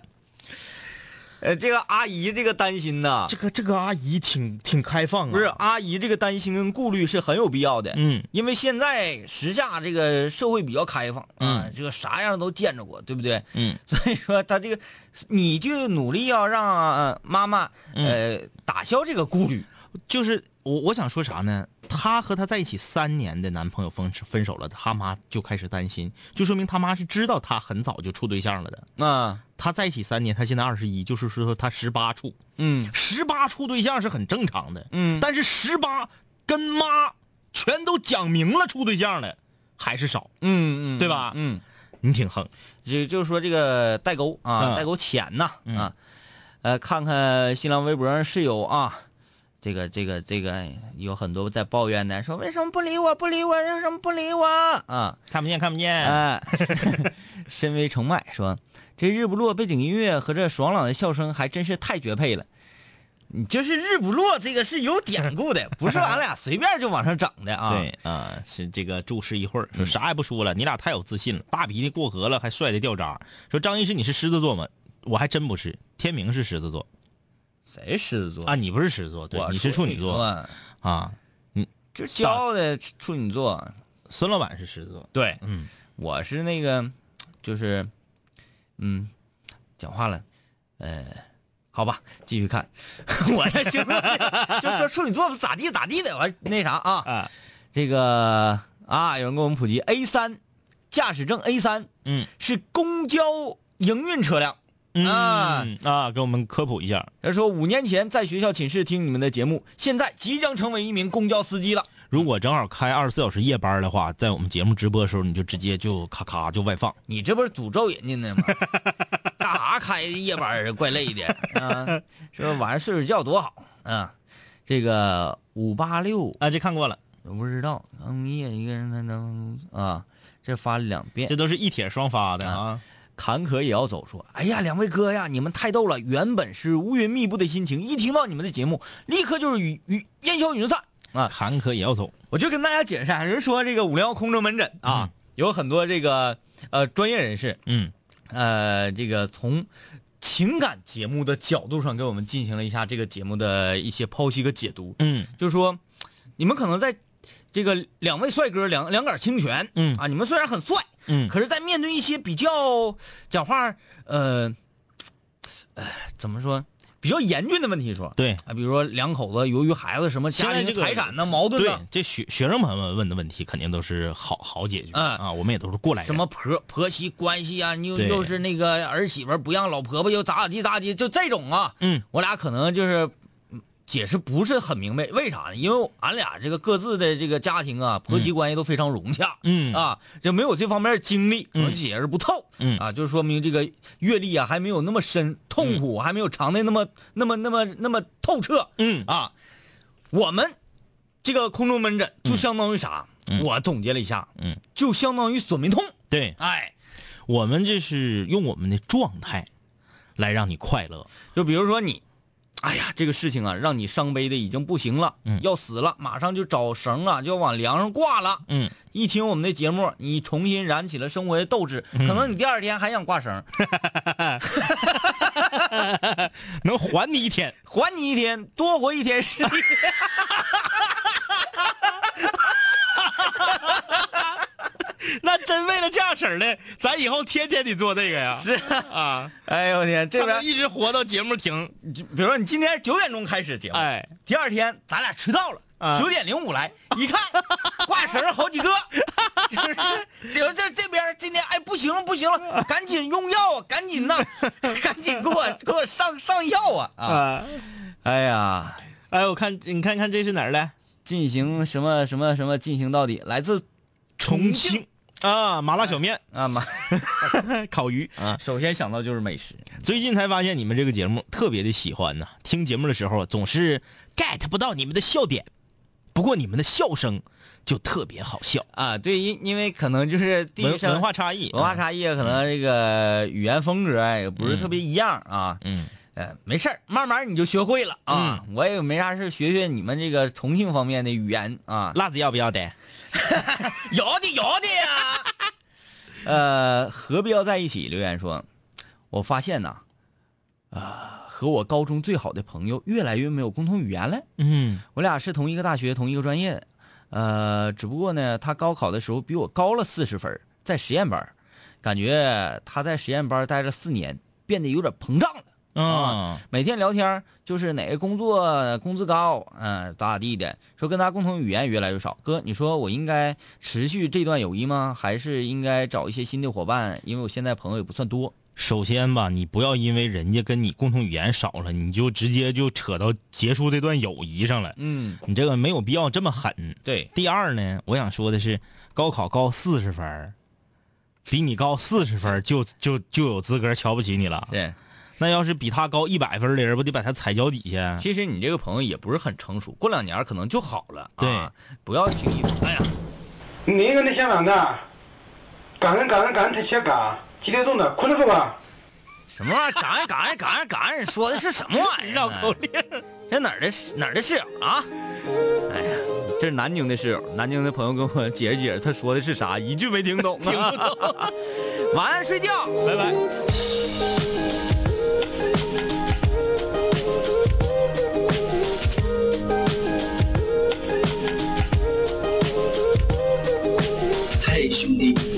呃，这个阿姨这个担心呐，这个这个阿姨挺挺开放啊，不是阿姨这个担心跟顾虑是很有必要的。嗯因为现在时下这个社会比较开放啊，嗯这个啥样都见着过，对不对？嗯所以说他这个，你就努力要让、呃妈妈呃打消这个顾虑。就是我我想说啥呢？她和她在一起三年的男朋友分分手了，他妈就开始担心，就说明他妈是知道她很早就处对象了的。啊，她在一起三年，她现在二十一，就是说她十八处，嗯十八处对象是很正常的。嗯但是十八跟妈全都讲明了处对象了，还是少。嗯嗯，对吧嗯，你挺横，就就是说这个代沟啊，嗯代沟浅呐嗯啊，呃，看看新浪微博上室友啊。这个这个这个有很多在抱怨的，说为什么不理我不理我，为什么不理我啊？看不见看不见。哎，身为成脉说，这日不落背景音乐和这爽朗的笑声还真是太绝配了。你就是日不落这个是有典故的，不是俺俩 随便就往上整的啊。对啊、是这个注释一会儿，说啥也不说了，你俩太有自信了，大鼻涕过河了还帅的掉渣。说张医师你是狮子座吗？我还真不是，天明是狮子座谁狮子座？啊，你不是狮子座，对，你是处女座。啊，嗯。就骄傲的处女座。孙老板是狮子座，对，嗯，我是那个，就是，嗯，讲话了，呃，好吧，继续看，我这兄弟 就说处女座不咋地咋地的，完那啥啊，啊，这个啊，有人给我们普及 A 三，驾驶证 A 三嗯。是公交营运车辆。啊嗯啊，给我们科普一下。他说五年前在学校寝室听你们的节目，现在即将成为一名公交司机了。如果正好开二十四小时夜班的话，在我们节目直播的时候，你就直接就咔咔就外放。你这不是诅咒人家呢吗？干啥开夜班儿怪累的 啊？说晚上睡睡觉多好啊！这个五八六啊，这看过了，我不知道，嗯，夜一个人才能啊，这发了两遍这。都是一帖双发的啊。坎坷也要走，说，哎呀，两位哥呀，你们太逗了！原本是乌云密布的心情，一听到你们的节目，立刻就是雨雨烟消云散啊！坎坷也要走。我就跟大家解释一下，人说这个五零幺空中门诊啊，有很多这个呃专业人士，嗯呃，这个从情感节目的角度上给我们进行了一下这个节目的一些剖析和解读，嗯就是说，你们可能在这个两位帅哥两两杆清泉，嗯。啊，你们虽然很帅，嗯。可是，在面对一些比较讲话，呃，呃，怎么说？比较严峻的问题说，对。啊，比如说两口子由于孩子什么家庭财产呢矛盾对呢，，这学学生朋友们问的问题肯定都是好好解决、嗯。啊，我们也都是过来人。什么婆婆媳关系啊，你又又是那个儿媳妇不让老婆婆又咋咋地咋地，就这种啊，嗯，我俩可能就是嗯解释不是很明白，为啥呢？因为俺俩这个各自的这个家庭啊，婆媳关系都非常融洽，嗯。啊，就没有这方面的经历，可能解释不透，嗯。啊，就说明这个阅历啊还没有那么深，痛苦还没有尝的那么那么那么那么透彻，嗯。啊，我们这个空中门诊就相当于啥？我总结了一下，嗯，就相当于索命通，对，哎，我们这是用我们的状态来让你快乐。就比如说你，哎呀，这个事情啊，让你伤悲的已经不行了，嗯要死了，马上就找绳啊，就要往梁上挂了。嗯，一听我们的节目，你重新燃起了生活的斗志，可能你第二天还想挂绳，能还你一天。还你一天，多活一天是一天。那真为了这样式儿的，咱以后天天得做这个呀。是啊，哎呦我天，这边一直活到节目停。比如说你今天九点钟开始节目，哎，第二天咱俩迟到了。啊九点零五来，一看挂绳好几个，就是这这这边今天哎不行了不行了，赶紧用药啊，赶紧呐，赶紧给我给我上上药啊啊！啊，哎呀，哎，我看你看看这是哪儿的？进行什么什么什么进行到底，来自重庆啊，麻辣小面、啊麻，烤鱼啊。首先想到就是美食，最近才发现你们这个节目特别的喜欢呢，听节目的时候总是 get 不到你们的笑点，不过你们的笑声就特别好笑。啊，对，因因为可能就是地域上文文化差异，文化差异，可能这个语言风格也不是特别一样啊。嗯，呃，没事儿，慢慢你就学会了啊。我也没啥事，学学你们这个重庆方面的语言啊。辣子要不要的？要的有的呀。呃，何必要在一起？留言说，我发现呐，啊、和我高中最好的朋友越来越没有共同语言了。嗯我俩是同一个大学、同一个专业的，呃，只不过呢，他高考的时候比我高了四十分，在实验班，感觉他在实验班待了四年，变得有点膨胀了。啊，每天聊天就是哪个工作工资高，嗯、咋咋地的，说跟他共同语言越来越少。哥，你说我应该持续这段友谊吗？还是应该找一些新的伙伴？因为我现在朋友也不算多。首先吧，你不要因为人家跟你共同语言少了，你就直接就扯到结束这段友谊上了。嗯，你这个没有必要这么狠。对，第二呢，我想说的是，高考高四十分，比你高四十分就就就有资格瞧不起你了。对。那要是比他高一百分的人，不得把他踩脚底下？其实你这个朋友也不是很成熟，过两年可能就好了。对啊，不要轻易。哎呀，你个那香港的？感恩感恩感恩他切嘎，激动的，困了不吧？什么玩意儿？感恩感恩感恩感恩，说的是什么玩意儿？绕口令。这哪儿的哪儿的室友啊？哎呀，这是南京的室友，南京的朋友跟我解释解释，他说的是啥，一句没听懂、啊。听不懂。晚安，睡觉，拜拜。兄弟，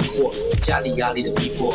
迷惑，家里压力的逼迫。